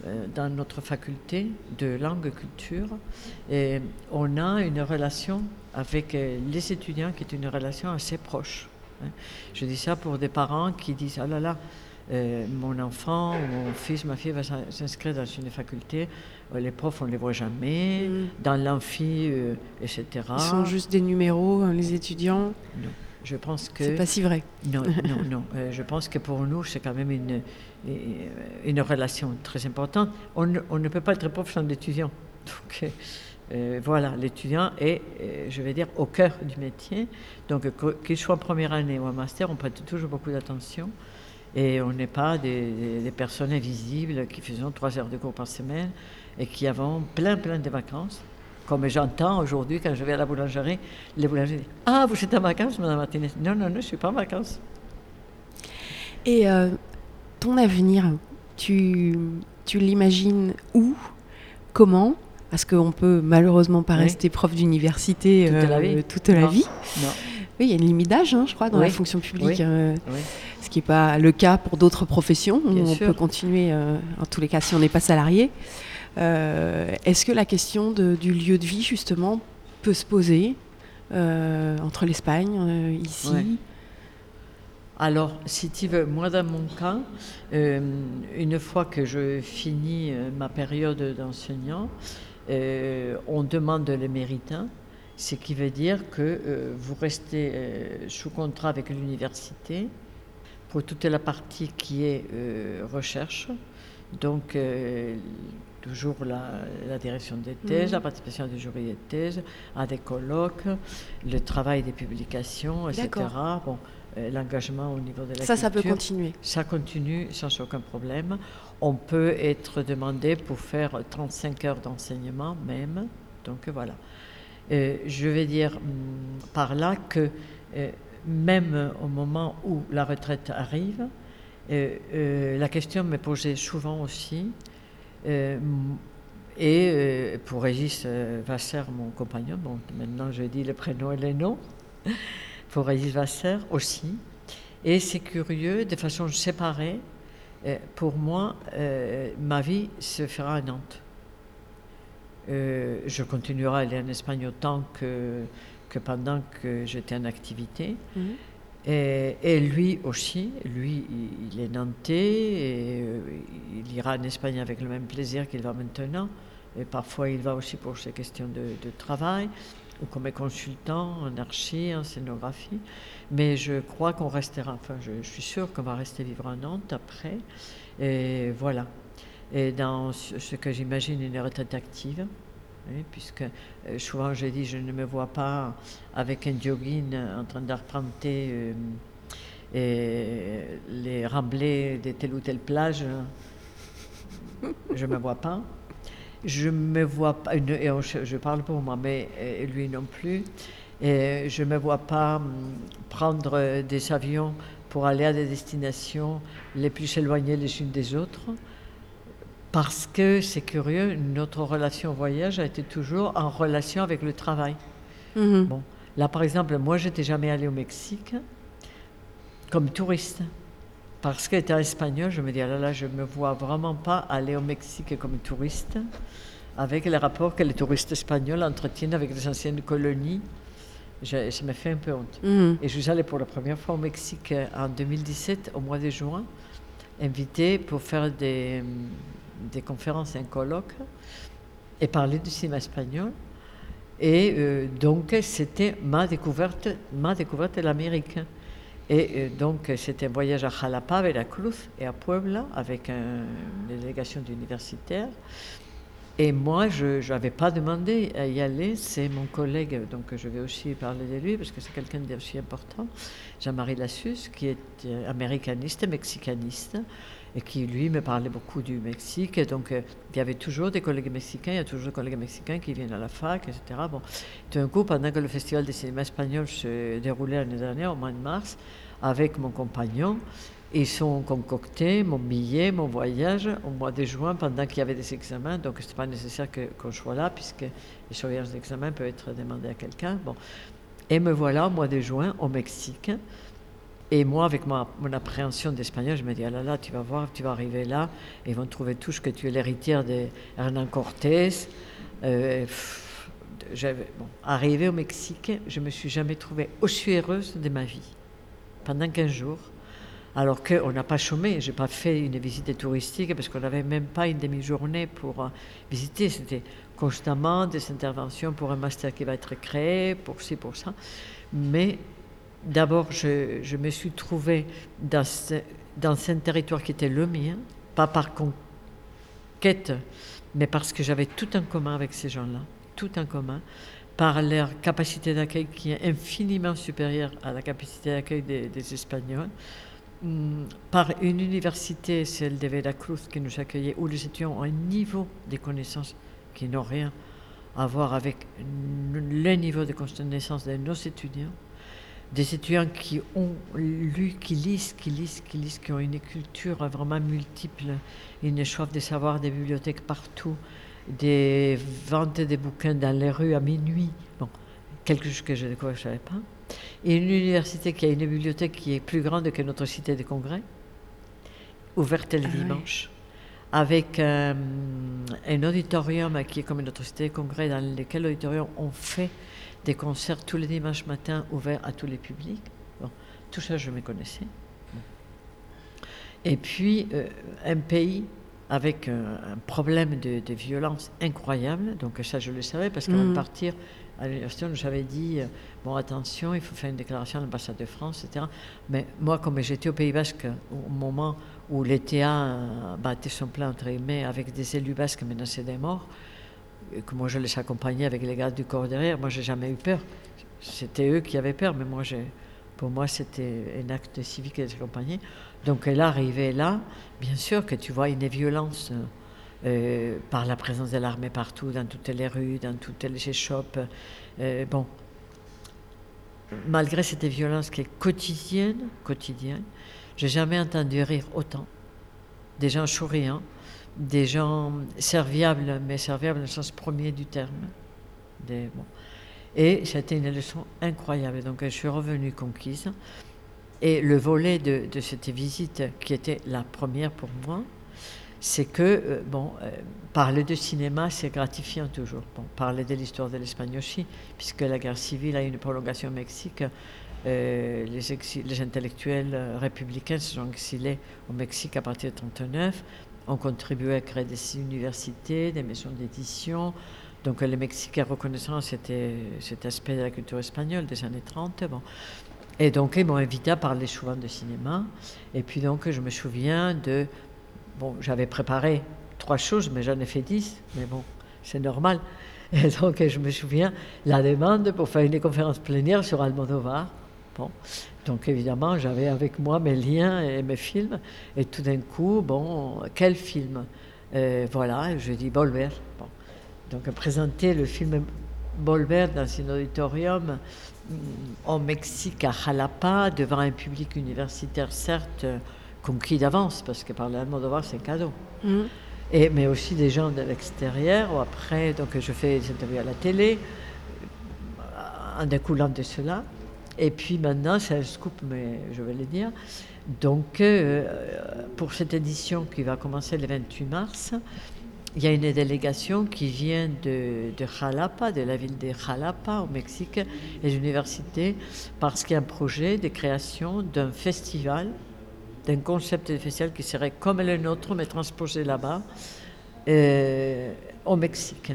euh, dans notre faculté de langue et culture, et on a une relation avec euh, les étudiants qui est une relation assez proche. hein. Je dis ça pour des parents qui disent Ah là là, euh, mon enfant ou mon fils, ma fille va s'in- s'inscrire dans une faculté, euh, les profs on ne les voit jamais,
Mhm.
dans l'amphi, euh, etc.
Ils sont juste des numéros, hein, les étudiants.
Non. Je pense que.
C'est pas si vrai.
Non, non, non. Euh, je pense que pour nous, c'est quand même une, une relation très importante. On ne, on ne peut pas être prof sans l'étudiant. Donc, euh, voilà, l'étudiant est, euh, je vais dire, au cœur du métier. Donc, qu'il soit en première année ou en master, on prête toujours beaucoup d'attention. Et on n'est pas des personnes invisibles qui faisons trois heures de cours par semaine et qui avons plein, plein de vacances. Comme j'entends aujourd'hui quand je vais à la boulangerie, les boulangers disent Ah, vous êtes en vacances, Madame Martinez? Non, non, non, je ne suis pas en vacances.
Et euh, ton avenir, tu, tu l'imagines où? Comment? Parce qu'on peut malheureusement pas
Oui.
rester prof d'université
Toute la
euh,
vie.
toute la
Non.
vie.
Non,
Oui, il y a une limite d'âge, hein, je crois, dans la fonction publique,
Oui.
euh, ce qui n'est pas le cas pour d'autres professions. où on
sûr.
peut continuer, euh, en tous les cas, si on n'est pas salarié. Est-ce que la question de- du lieu de vie, justement, peut se poser euh, entre l'Espagne, euh, ici
Ouais. Alors, si tu veux, moi dans mon cas, euh, une fois que je finis ma période d'enseignant, euh, on demande les méritants, ce qui veut dire que euh, vous restez euh, sous contrat avec l'université pour toute la partie qui est recherche. Donc, toujours la, direction des thèses, la participation du jury des thèses, à des colloques, le travail des publications, etc. Bon, l'engagement au niveau de la
Ça, ça peut continuer.
Ça continue sans aucun problème. On peut être demandé pour faire 35 heures d'enseignement même. Donc voilà. Euh, je vais dire hum, par là que euh, même au moment où la retraite arrive, euh, la question me posait souvent aussi. et pour Régis Vasser, mon compagnon, bon, maintenant je dis le prénom et les noms, pour Régis Vasser aussi. Et c'est curieux, de façon séparée, pour moi, ma vie se fera à Nantes. Euh, je continuerai à aller en Espagne autant que, que pendant que j'étais en activité. Mhm. Et, lui aussi, lui, il, est nantais et euh, il ira en Espagne avec le même plaisir qu'il va maintenant. Et parfois, il va aussi pour ses questions de, de travail ou comme consultant en archi, en scénographie. Mais je crois qu'on restera, enfin, je, suis sûre qu'on va rester vivre à Nantes après. Et voilà et dans ce que j'imagine une retraite active. puisque euh, souvent je dis je ne me vois pas avec un jogging en train d'arpenter euh, les remblais de telle ou telle plage. Je ne me vois pas. Je me vois pas, et je parle pour moi, mais lui non plus. Et je ne me vois pas hum, prendre des avions pour aller à des destinations les plus éloignées les unes des autres parce que c'est curieux, notre relation au voyage a été toujours en relation avec le travail. Mhm. Bon, là, par exemple, moi, j'étais jamais allée au Mexique comme touriste. Parce qu'étant espagnol, je me dis, ah là là, je ne me vois vraiment pas aller au Mexique comme touriste, avec les rapports que les touristes espagnols entretiennent avec les anciennes colonies. Je, ça me fait un peu honte. Mhm. Et je suis allée pour la première fois au Mexique en 2017, au mois de juin, invitée pour faire des, des conférences, un colloque, et parler du cinéma espagnol. Et euh, donc, c'était ma découverte, ma découverte de l'Amérique. Et euh, donc, c'était un voyage à Jalapa, Veracruz et à Puebla avec une délégation d'universitaires. Et moi, je n'avais pas demandé à y aller. C'est mon collègue, donc je vais aussi parler de lui parce que c'est quelqu'un d'aussi important, Jean-Marie Lassus, qui est euh, américaniste, mexicaniste, et qui, lui, me parlait beaucoup du Mexique. Et donc, euh, il y avait toujours des collègues mexicains, il y a toujours des collègues mexicains qui viennent à la fac, etc. Bon, d'un coup, pendant que le Festival des cinéma espagnol se déroulait l'année dernière, au mois de mars, avec mon compagnon, ils sont concoctés mon billet, mon voyage au mois de juin pendant qu'il y avait des examens. Donc, ce n'était pas nécessaire qu'on soit là, puisque les surveillances d'examen peuvent être demandées à quelqu'un. Bon. Et me voilà au mois de juin au Mexique. Et moi, avec mon appréhension d'espagnol, je me dis, ah là là, tu vas voir, tu vas arriver là, ils vont trouver tous que tu es l'héritière de Hernán Cortés. Euh, bon, arrivé au Mexique, je me suis jamais trouvée aussi heureuse de ma vie, pendant 15 jours. Alors qu'on n'a pas chômé, je n'ai pas fait une visite touristique parce qu'on n'avait même pas une demi-journée pour euh, visiter. C'était constamment des interventions pour un master qui va être créé, pour ci, pour ça. Mais d'abord, je, me suis trouvée dans, dans un territoire qui était le mien, pas par conquête, mais parce que j'avais tout en commun avec ces gens-là, tout en commun, par leur capacité d'accueil qui est infiniment supérieure à la capacité d'accueil des, Espagnols, hum, par une université, celle de Veracruz, qui nous accueillait, où les étudiants ont un niveau de connaissances qui n'ont rien à voir avec le niveau de connaissances de nos étudiants des étudiants qui ont lu, qui lisent, qui lisent, qui lisent, qui ont une culture vraiment multiple, une soif de savoir, des bibliothèques partout, des ventes de bouquins dans les rues à minuit. Bon, quelque chose que je ne savais pas. Et une université qui a une bibliothèque qui est plus grande que notre cité de congrès, ouverte le ah dimanche, avec euh, un auditorium qui est comme notre cité de congrès, dans lequel auditorium on fait des concerts tous les dimanches matins ouverts à tous les publics. Bon, tout ça, je me connaissais. Et puis, euh, un pays avec un, problème de, violence incroyable. Donc ça, je le savais parce qu'avant de mm. partir à l'université, j'avais dit, euh, bon, attention, il faut faire une déclaration à l'ambassade de France, etc. Mais moi, comme j'étais au Pays Basque au moment où l'ETA battait son plein, entre guillemets, avec des élus basques menacés des morts, et que moi je les accompagnais avec les gardes du corps derrière, moi j'ai jamais eu peur. C'était eux qui avaient peur, mais moi, pour moi, c'était un acte civique de les accompagner. Donc elle arrivait là, bien sûr que tu vois une violence euh, par la présence de l'armée partout, dans toutes les rues, dans toutes les échoppes. Euh, bon, malgré cette violence qui est quotidienne, quotidienne, j'ai jamais entendu rire autant. Des gens souriants, des gens serviables, mais serviables dans le sens premier du terme. Des, bon. Et c'était une leçon incroyable. Donc je suis revenue conquise. Et le volet de, cette visite, qui était la première pour moi, c'est que, euh, bon, euh, parler de cinéma, c'est gratifiant toujours. Bon, parler de l'histoire de l'Espagne aussi, puisque la guerre civile a une prolongation au Mexique. Euh, les, les, intellectuels républicains se sont exilés au Mexique à partir de 1939, ont contribué à créer des universités, des maisons d'édition. Donc les Mexicains reconnaissant cet aspect de la culture espagnole des années 30. Bon. Et donc, ils m'ont invité à parler souvent de cinéma. Et puis, donc, je me souviens de. Bon, j'avais préparé trois choses, mais j'en ai fait dix. Mais bon, c'est normal. Et donc, je me souviens la demande pour faire une conférence plénière sur Almodovar. Bon. Donc, évidemment, j'avais avec moi mes liens et mes films. Et tout d'un coup, bon, quel film? Voilà, je dis Bolver. Bon. Donc, présenter le film Bolver dans un auditorium au Mexique, à Jalapa, devant un public universitaire, certes, conquis d'avance, parce que parler voir c'est un cadeau. Mm. Et, mais aussi des gens de l'extérieur. Après, donc, je fais des interviews à la télé, en découlant de cela. Et puis maintenant, c'est un scoop, mais je vais le dire. Donc, euh, pour cette édition qui va commencer le 28 mars, il y a une délégation qui vient de, de, Jalapa, de la ville de Jalapa au Mexique, et l'université, parce qu'il y a un projet de création d'un festival, d'un concept de festival qui serait comme le nôtre, mais transposé là-bas, euh, au Mexique.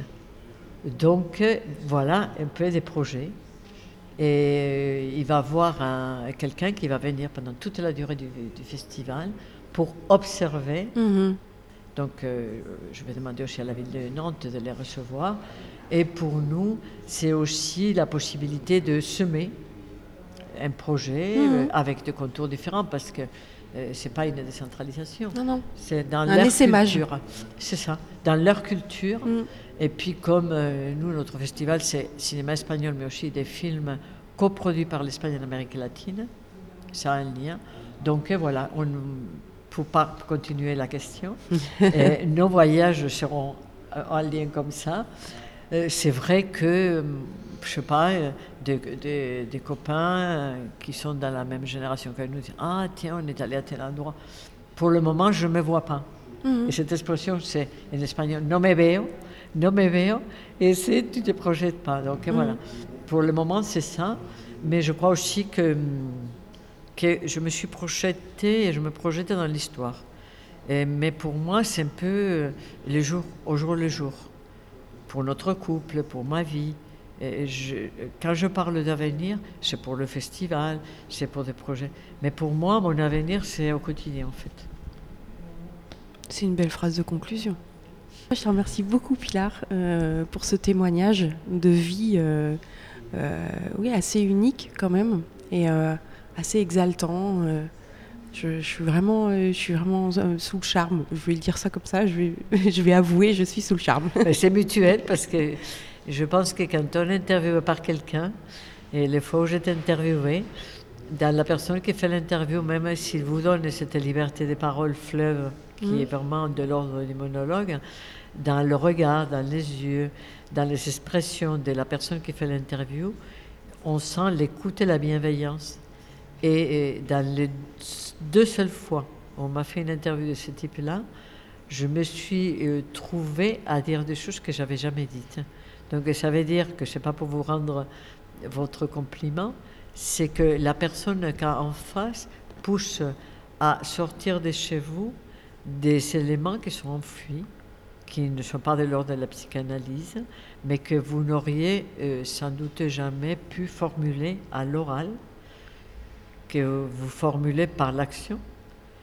Donc voilà un peu des projets. Et il va avoir quelqu'un qui va venir pendant toute la durée du, festival pour observer. Mm-hmm. Donc, euh, je vais demander aussi à la ville de Nantes de les recevoir. Et pour nous, c'est aussi la possibilité de semer un projet mhm. euh, avec des contours différents parce que euh, c'est pas une décentralisation.
Non, non.
C'est dans leur culture. C'est ça, dans leur culture. Mhm. Et puis, comme nous, notre festival, c'est cinéma espagnol, mais aussi des films coproduits par l'Espagne et l'Amérique latine. Ça a un lien. Donc, voilà, on pour pas continuer la question. nos voyages seront euh, en lien comme ça. Euh, c'est vrai que, euh, je sais pas, des, copains qui sont dans la même génération que nous disent Ah, tiens, on est allé à tel endroit. Pour le moment, je ne me vois pas. Mhm. Et cette expression, c'est en espagnol no me veo, no me veo, et c'est tu ne te projettes pas. Donc voilà. Mhm. Pour le moment, c'est ça. Mais je crois aussi que hum, que je me suis projetée et je me projetais dans l'histoire. Mais pour moi, c'est un peu euh, le jour, au jour le jour. Pour notre couple, pour ma vie. Quand je parle d'avenir, c'est pour le festival, c'est pour des projets. Mais pour moi, mon avenir, c'est au quotidien, en fait.
C'est une belle phrase de conclusion. Je te remercie beaucoup, Pilar, euh, pour ce témoignage de vie euh, oui, assez unique quand même. Et assez exaltant. Euh, je, suis vraiment, euh, je suis vraiment euh, sous le charme. Je vais le dire ça comme ça. Je vais, je vais avouer, je suis sous le charme.
C'est mutuel parce que je pense que quand on est interviewé par quelqu'un, et les fois où j'étais interviewé, dans la personne qui fait l'interview, même s'il vous donne cette liberté de parole fleuve, qui mm. est vraiment de l'ordre du monologue, dans le regard, dans les yeux, dans les expressions de la personne qui fait l'interview, on sent l'écoute et la bienveillance. Et, dans les deux seules fois où on m'a fait une interview de ce type-là, je me suis euh, trouvée à dire des choses que j'avais jamais dites. Donc ça veut dire que c'est pas pour vous rendre votre compliment, c'est que la personne qui en face pousse à sortir de chez vous des éléments qui sont enfouis, qui ne sont pas de l'ordre de la psychanalyse, mais que vous n'auriez euh, sans doute jamais pu formuler à l'oral, que vous formulez par l'action.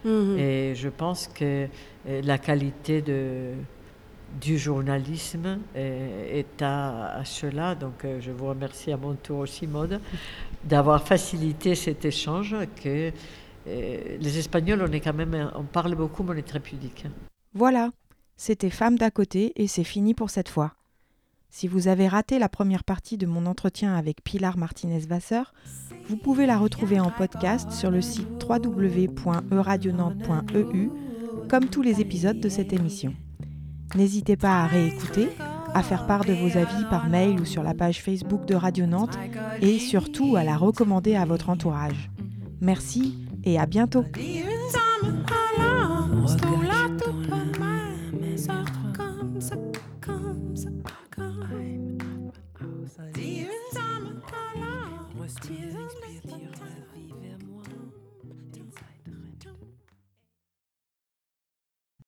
Mhm.
Et je pense que euh, la qualité de, du journalisme euh, est à, à cela. Donc euh, je vous remercie à mon tour aussi, Maude, d'avoir facilité cet échange. Que euh, les Espagnols, on est quand même, on parle beaucoup, mais on est très pudique.
Voilà, c'était Femme d'à côté et c'est fini pour cette fois. Si vous avez raté la première partie de mon entretien avec Pilar Martinez-Vasseur, vous pouvez la retrouver en podcast sur le site www.eradionante.eu, comme tous les épisodes de cette émission. N'hésitez pas à réécouter, à faire part de vos avis par mail ou sur la page Facebook de Radio Nantes et surtout à la recommander à votre entourage. Merci et à bientôt.